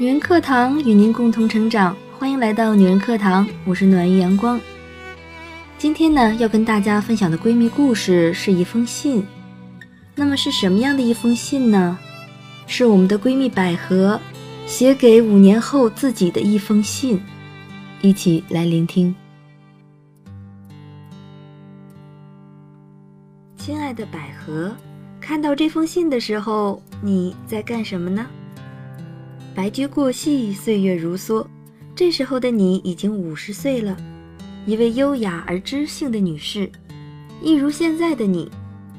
女人课堂与您共同成长，欢迎来到女人课堂，我是暖玉阳光。今天呢，要跟大家分享的闺蜜故事是一封信。那么是什么样的一封信呢？是我们的闺蜜百合写给五年后自己的一封信，一起来聆听。亲爱的百合，看到这封信的时候，你在干什么呢？白驹过隙，岁月如梭。这时候的你已经五十岁了，一位优雅而知性的女士，一如现在的你，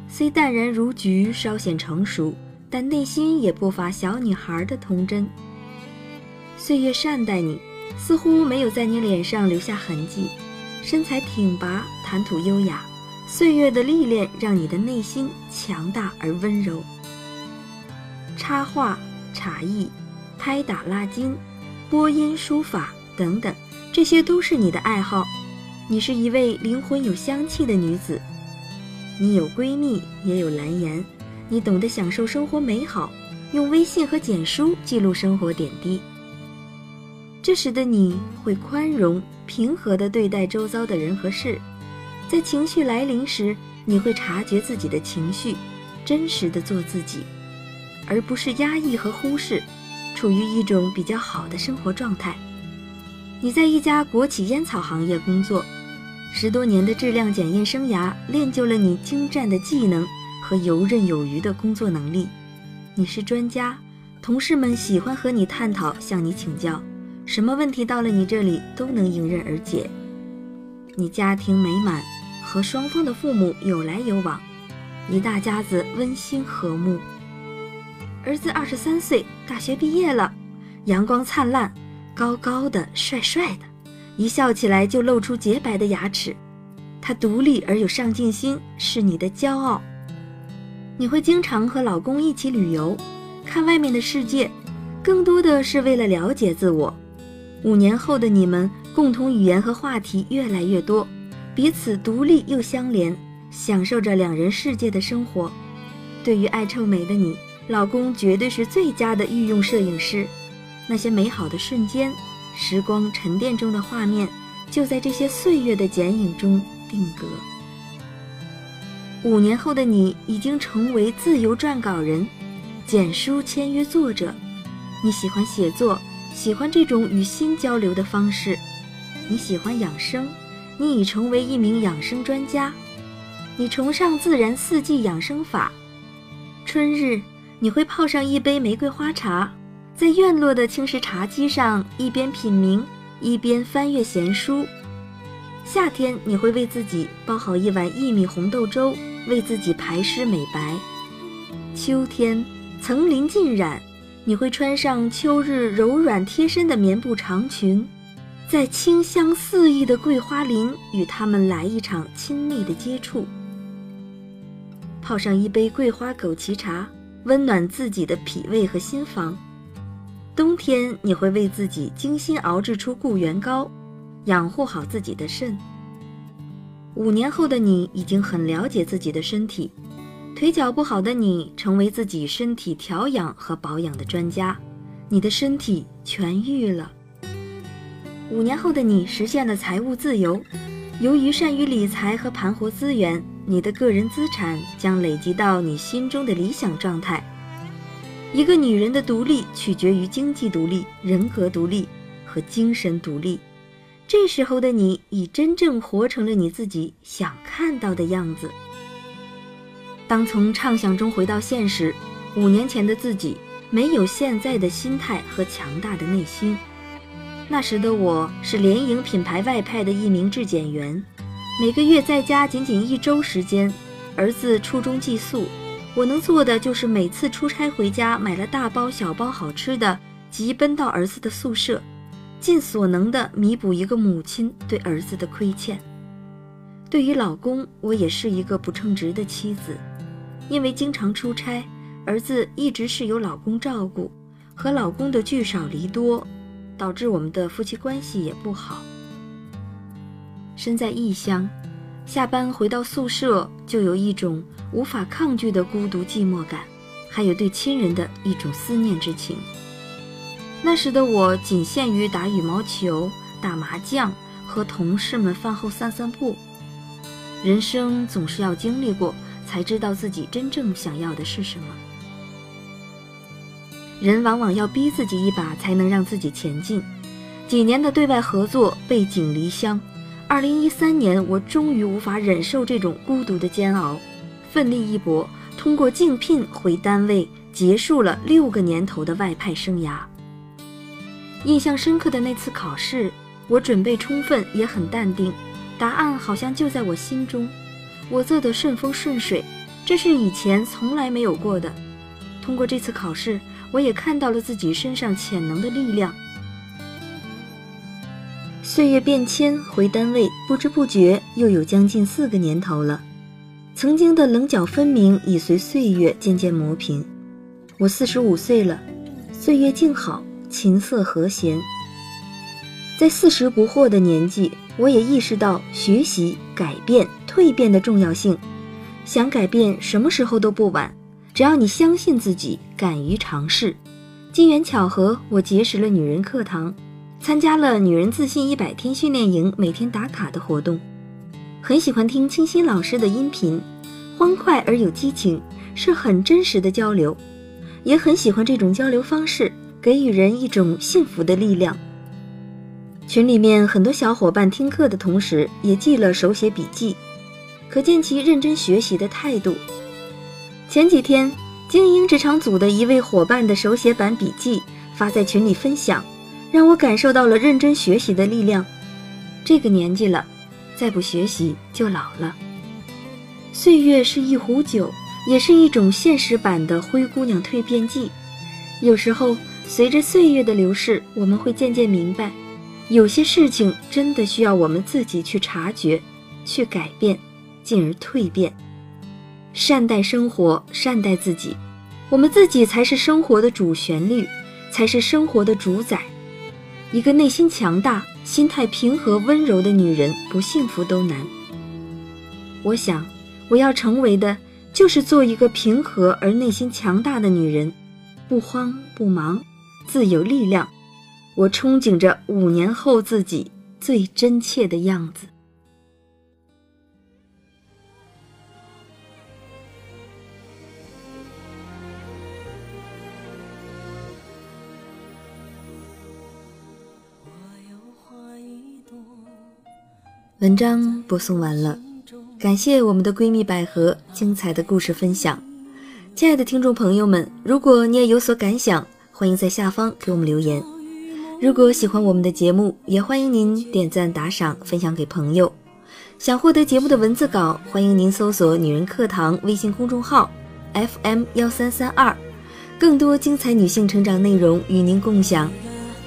虽淡然如菊，稍显成熟，但内心也不乏小女孩的童真。岁月善待你，似乎没有在你脸上留下痕迹，身材挺拔，谈吐优雅。岁月的历练让你的内心强大而温柔。插画、茶艺。拍打拉筋、播音、书法等等，这些都是你的爱好。你是一位灵魂有香气的女子，你有闺蜜，也有蓝颜。你懂得享受生活美好，用微信和简书记录生活点滴。这时的你会宽容、平和地对待周遭的人和事，在情绪来临时，你会察觉自己的情绪，真实地做自己，而不是压抑和忽视。处于一种比较好的生活状态。你在一家国企烟草行业工作，十多年的质量检验生涯练就了你精湛的技能和游刃有余的工作能力。你是专家，同事们喜欢和你探讨，向你请教，什么问题到了你这里都能迎刃而解。你家庭美满，和双方的父母有来有往，一大家子温馨和睦。儿子二十三岁，大学毕业了，阳光灿烂，高高的，帅帅的，一笑起来就露出洁白的牙齿。他独立而有上进心，是你的骄傲。你会经常和老公一起旅游，看外面的世界，更多的是为了了解自我。五年后的你们，共同语言和话题越来越多，彼此独立又相连，享受着两人世界的生活。对于爱臭美的你。老公绝对是最佳的御用摄影师，那些美好的瞬间，时光沉淀中的画面，就在这些岁月的剪影中定格。五年后的你已经成为自由撰稿人，简书签约作者。你喜欢写作，喜欢这种与心交流的方式。你喜欢养生，你已成为一名养生专家。你崇尚自然四季养生法，春日。你会泡上一杯玫瑰花茶，在院落的青石茶几上一边品茗，一边翻阅闲书。夏天，你会为自己煲好一碗薏米红豆粥，为自己排湿美白。秋天，层林尽染，你会穿上秋日柔软贴身的棉布长裙，在清香四溢的桂花林与他们来一场亲密的接触，泡上一杯桂花枸杞茶。温暖自己的脾胃和心房。冬天，你会为自己精心熬制出固元膏，养护好自己的肾。五年后的你已经很了解自己的身体，腿脚不好的你成为自己身体调养和保养的专家，你的身体痊愈了。五年后的你实现了财务自由，由于善于理财和盘活资源。你的个人资产将累积到你心中的理想状态。一个女人的独立取决于经济独立、人格独立和精神独立。这时候的你已真正活成了你自己想看到的样子。当从畅想中回到现实，五年前的自己没有现在的心态和强大的内心。那时的我是联营品牌外派的一名质检员。每个月在家仅仅一周时间，儿子初中寄宿，我能做的就是每次出差回家买了大包小包好吃的，急奔到儿子的宿舍，尽所能的弥补一个母亲对儿子的亏欠。对于老公，我也是一个不称职的妻子，因为经常出差，儿子一直是由老公照顾，和老公的聚少离多，导致我们的夫妻关系也不好。身在异乡，下班回到宿舍，就有一种无法抗拒的孤独寂寞感，还有对亲人的一种思念之情。那时的我仅限于打羽毛球、打麻将和同事们饭后散散步。人生总是要经历过，才知道自己真正想要的是什么。人往往要逼自己一把，才能让自己前进。几年的对外合作，背井离乡。二零一三年，我终于无法忍受这种孤独的煎熬，奋力一搏，通过竞聘回单位，结束了六个年头的外派生涯。印象深刻的那次考试，我准备充分，也很淡定，答案好像就在我心中，我做得顺风顺水，这是以前从来没有过的。通过这次考试，我也看到了自己身上潜能的力量。岁月变迁，回单位，不知不觉又有将近四个年头了，曾经的棱角分明已随岁月渐渐磨平。我四十五岁了，岁月静好。琴瑟和弦，在四十不惑的年纪，我也意识到学习、改变、蜕变的重要性。想改变，什么时候都不晚，只要你相信自己，敢于尝试。机缘巧合，我结识了女人课堂，参加了女人自信一百天训练营，每天打卡的活动。很喜欢听清新老师的音频，欢快而有激情，是很真实的交流，也很喜欢这种交流方式。给予人一种幸福的力量。群里面很多小伙伴听课的同时，也记了手写笔记，可见其认真学习的态度。前几天，精英职场组的一位伙伴的手写版笔记发在群里分享，让我感受到了认真学习的力量。这个年纪了，再不学习就老了。岁月是一壶酒，也是一种现实版的灰姑娘蜕变剂。有时候。随着岁月的流逝，我们会渐渐明白，有些事情真的需要我们自己去察觉、去改变，进而蜕变。善待生活，善待自己，我们自己才是生活的主旋律，才是生活的主宰。一个内心强大、心态平和、温柔的女人，不幸福都难。我想，我要成为的，就是做一个平和而内心强大的女人，不慌不忙。自有力量，我憧憬着五年后自己最真切的样子。文章播送完了，感谢我们的闺蜜百合精彩的故事分享。亲爱的听众朋友们，如果你也有所感想，欢迎在下方给我们留言。如果喜欢我们的节目，也欢迎您点赞打赏、分享给朋友。想获得节目的文字稿，欢迎您搜索“女人课堂”微信公众号 FM 幺三三二，更多精彩女性成长内容与您共享。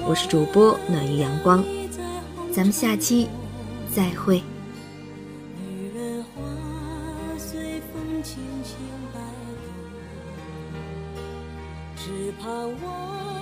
我是主播暖玉阳光，咱们下期再会。只盼望。